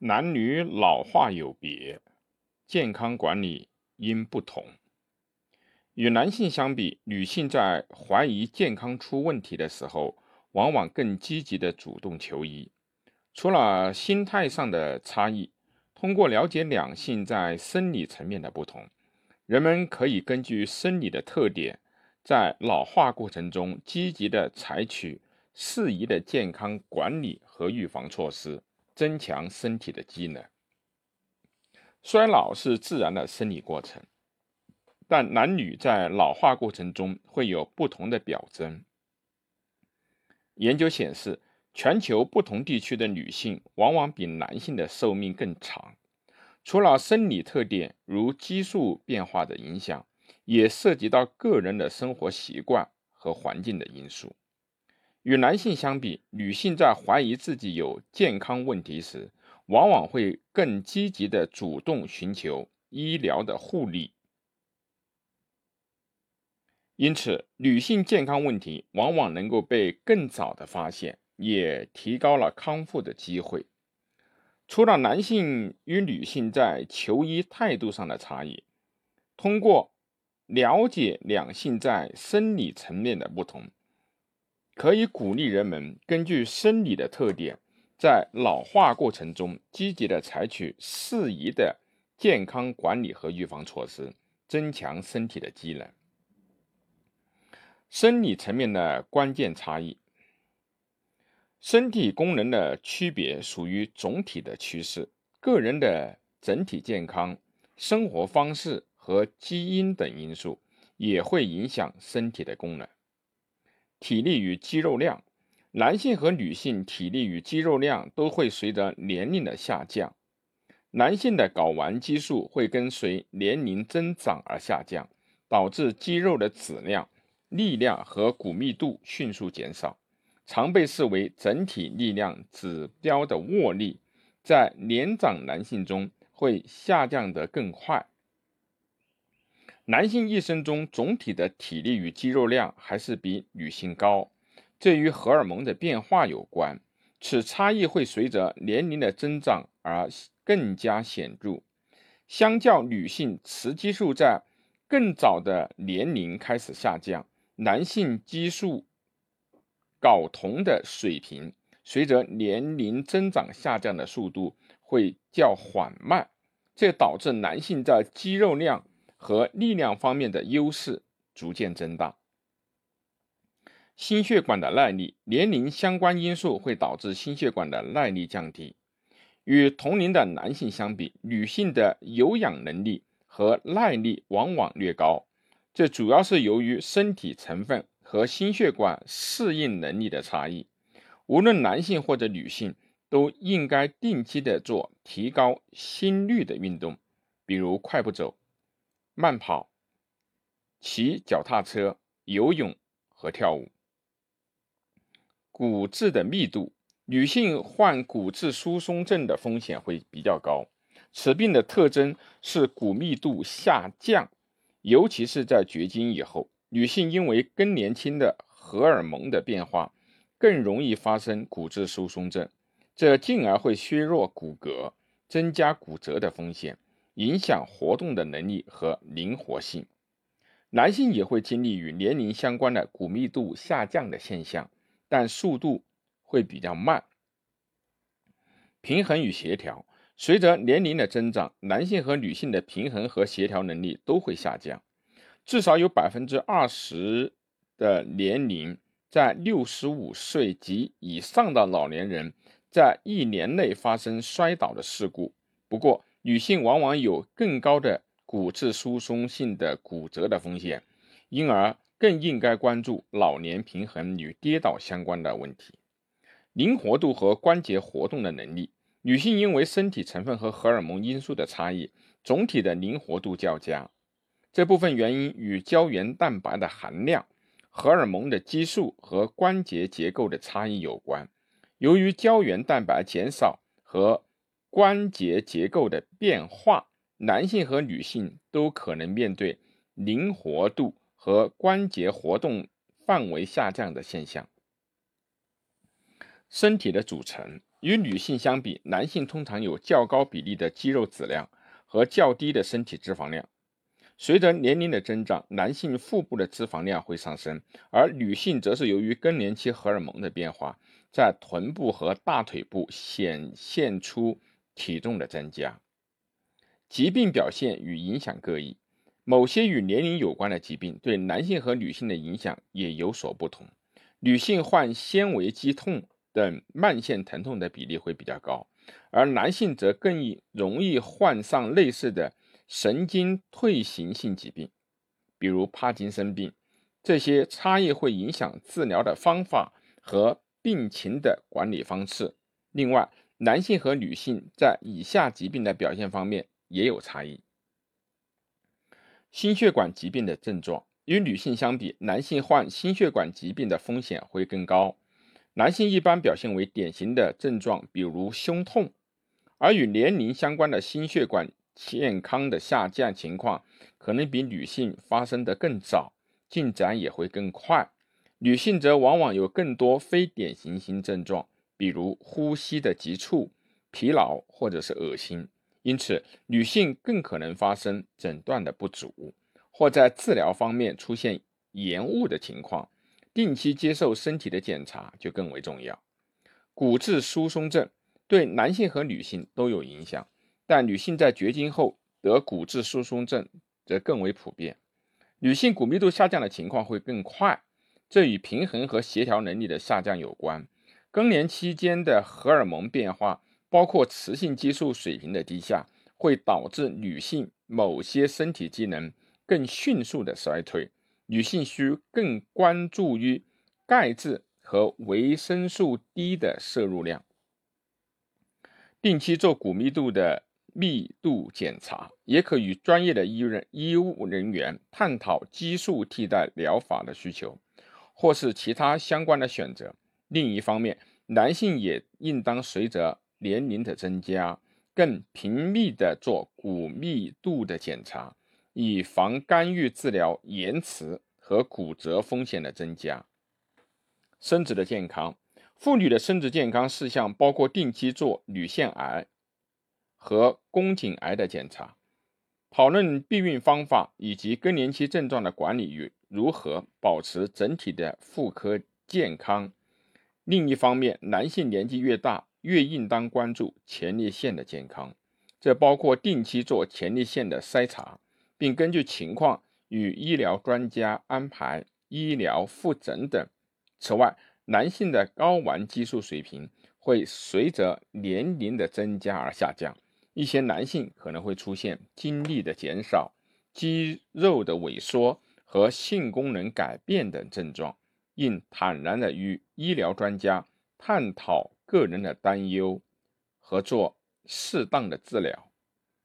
男女老化有别，健康管理应不同。与男性相比，女性在怀疑健康出问题的时候，往往更积极的主动求医。除了心态上的差异，通过了解两性在生理层面的不同，人们可以根据生理的特点，在老化过程中积极的采取适宜的健康管理和预防措施。增强身体的机能。衰老是自然的生理过程，但男女在老化过程中会有不同的表征。研究显示，全球不同地区的女性往往比男性的寿命更长。除了生理特点如激素变化的影响，也涉及到个人的生活习惯和环境的因素。与男性相比，女性在怀疑自己有健康问题时，往往会更积极的主动寻求医疗的护理。因此，女性健康问题往往能够被更早的发现，也提高了康复的机会。除了男性与女性在求医态度上的差异，通过了解两性在生理层面的不同。可以鼓励人们根据生理的特点，在老化过程中积极的采取适宜的健康管理和预防措施，增强身体的机能。生理层面的关键差异，身体功能的区别属于总体的趋势，个人的整体健康、生活方式和基因等因素也会影响身体的功能。体力与肌肉量，男性和女性体力与肌肉量都会随着年龄的下降。男性的睾丸激素会跟随年龄增长而下降，导致肌肉的质量、力量和骨密度迅速减少，常被视为整体力量指标的握力，在年长男性中会下降得更快。男性一生中总体的体力与肌肉量还是比女性高，这与荷尔蒙的变化有关。此差异会随着年龄的增长而更加显著。相较女性，雌激素在更早的年龄开始下降，男性激素睾酮的水平随着年龄增长下降的速度会较缓慢，这导致男性在肌肉量。和力量方面的优势逐渐增大。心血管的耐力，年龄相关因素会导致心血管的耐力降低。与同龄的男性相比，女性的有氧能力和耐力往往略高，这主要是由于身体成分和心血管适应能力的差异。无论男性或者女性，都应该定期的做提高心率的运动，比如快步走。慢跑、骑脚踏车、游泳和跳舞。骨质的密度，女性患骨质疏松症的风险会比较高。此病的特征是骨密度下降，尤其是在绝经以后，女性因为更年期的荷尔蒙的变化，更容易发生骨质疏松症，这进而会削弱骨骼，增加骨折的风险。影响活动的能力和灵活性。男性也会经历与年龄相关的骨密度下降的现象，但速度会比较慢。平衡与协调，随着年龄的增长，男性和女性的平衡和协调能力都会下降。至少有百分之二十的年龄在六十五岁及以上的老年人，在一年内发生摔倒的事故。不过，女性往往有更高的骨质疏松性的骨折的风险，因而更应该关注老年平衡与跌倒相关的问题。灵活度和关节活动的能力，女性因为身体成分和荷尔蒙因素的差异，总体的灵活度较佳。这部分原因与胶原蛋白的含量、荷尔蒙的激素和关节结构的差异有关。由于胶原蛋白减少和关节结构的变化，男性和女性都可能面对灵活度和关节活动范围下降的现象。身体的组成与女性相比，男性通常有较高比例的肌肉质量和较低的身体脂肪量。随着年龄的增长，男性腹部的脂肪量会上升，而女性则是由于更年期荷尔蒙的变化，在臀部和大腿部显现出体重的增加。疾病表现与影响各异，某些与年龄有关的疾病对男性和女性的影响也有所不同。女性患纤维肌痛等慢性疼痛的比例会比较高，而男性则更易容易患上类似的神经退行性疾病，比如帕金森病。这些差异会影响治疗的方法和病情的管理方式。另外，男性和女性在以下疾病的表现方面。也有差异。心血管疾病的症状与女性相比，男性患心血管疾病的风险会更高。男性一般表现为典型的症状，比如胸痛，而与年龄相关的心血管健康的下降情况，可能比女性发生的更早，进展也会更快。女性则往往有更多非典型性症状，比如呼吸的急促、疲劳或者是恶心。因此，女性更可能发生诊断的不足，或在治疗方面出现延误的情况。定期接受身体的检查就更为重要。骨质疏松症对男性和女性都有影响，但女性在绝经后得骨质疏松症则更为普遍。女性骨密度下降的情况会更快，这与平衡和协调能力的下降有关。更年期间的荷尔蒙变化。包括雌性激素水平的低下，会导致女性某些身体机能更迅速的衰退。女性需更关注于钙质和维生素 D 的摄入量。定期做骨密度的密度检查，也可与专业的医人医务人员探讨激素替代疗法的需求，或是其他相关的选择。另一方面，男性也应当随着年龄的增加，更频密的做骨密度的检查，以防干预治疗延迟和骨折风险的增加。生殖的健康，妇女的生殖健康事项包括定期做乳腺癌和宫颈癌的检查，讨论避孕方法以及更年期症状的管理与如何保持整体的妇科健康。另一方面，男性年纪越大，越应当关注前列腺的健康，这包括定期做前列腺的筛查，并根据情况与医疗专家安排医疗复诊等。此外，男性的睾丸激素水平会随着年龄的增加而下降，一些男性可能会出现精力的减少、肌肉的萎缩和性功能改变等症状，应坦然的与医疗专家探讨。个人的担忧和做适当的治疗。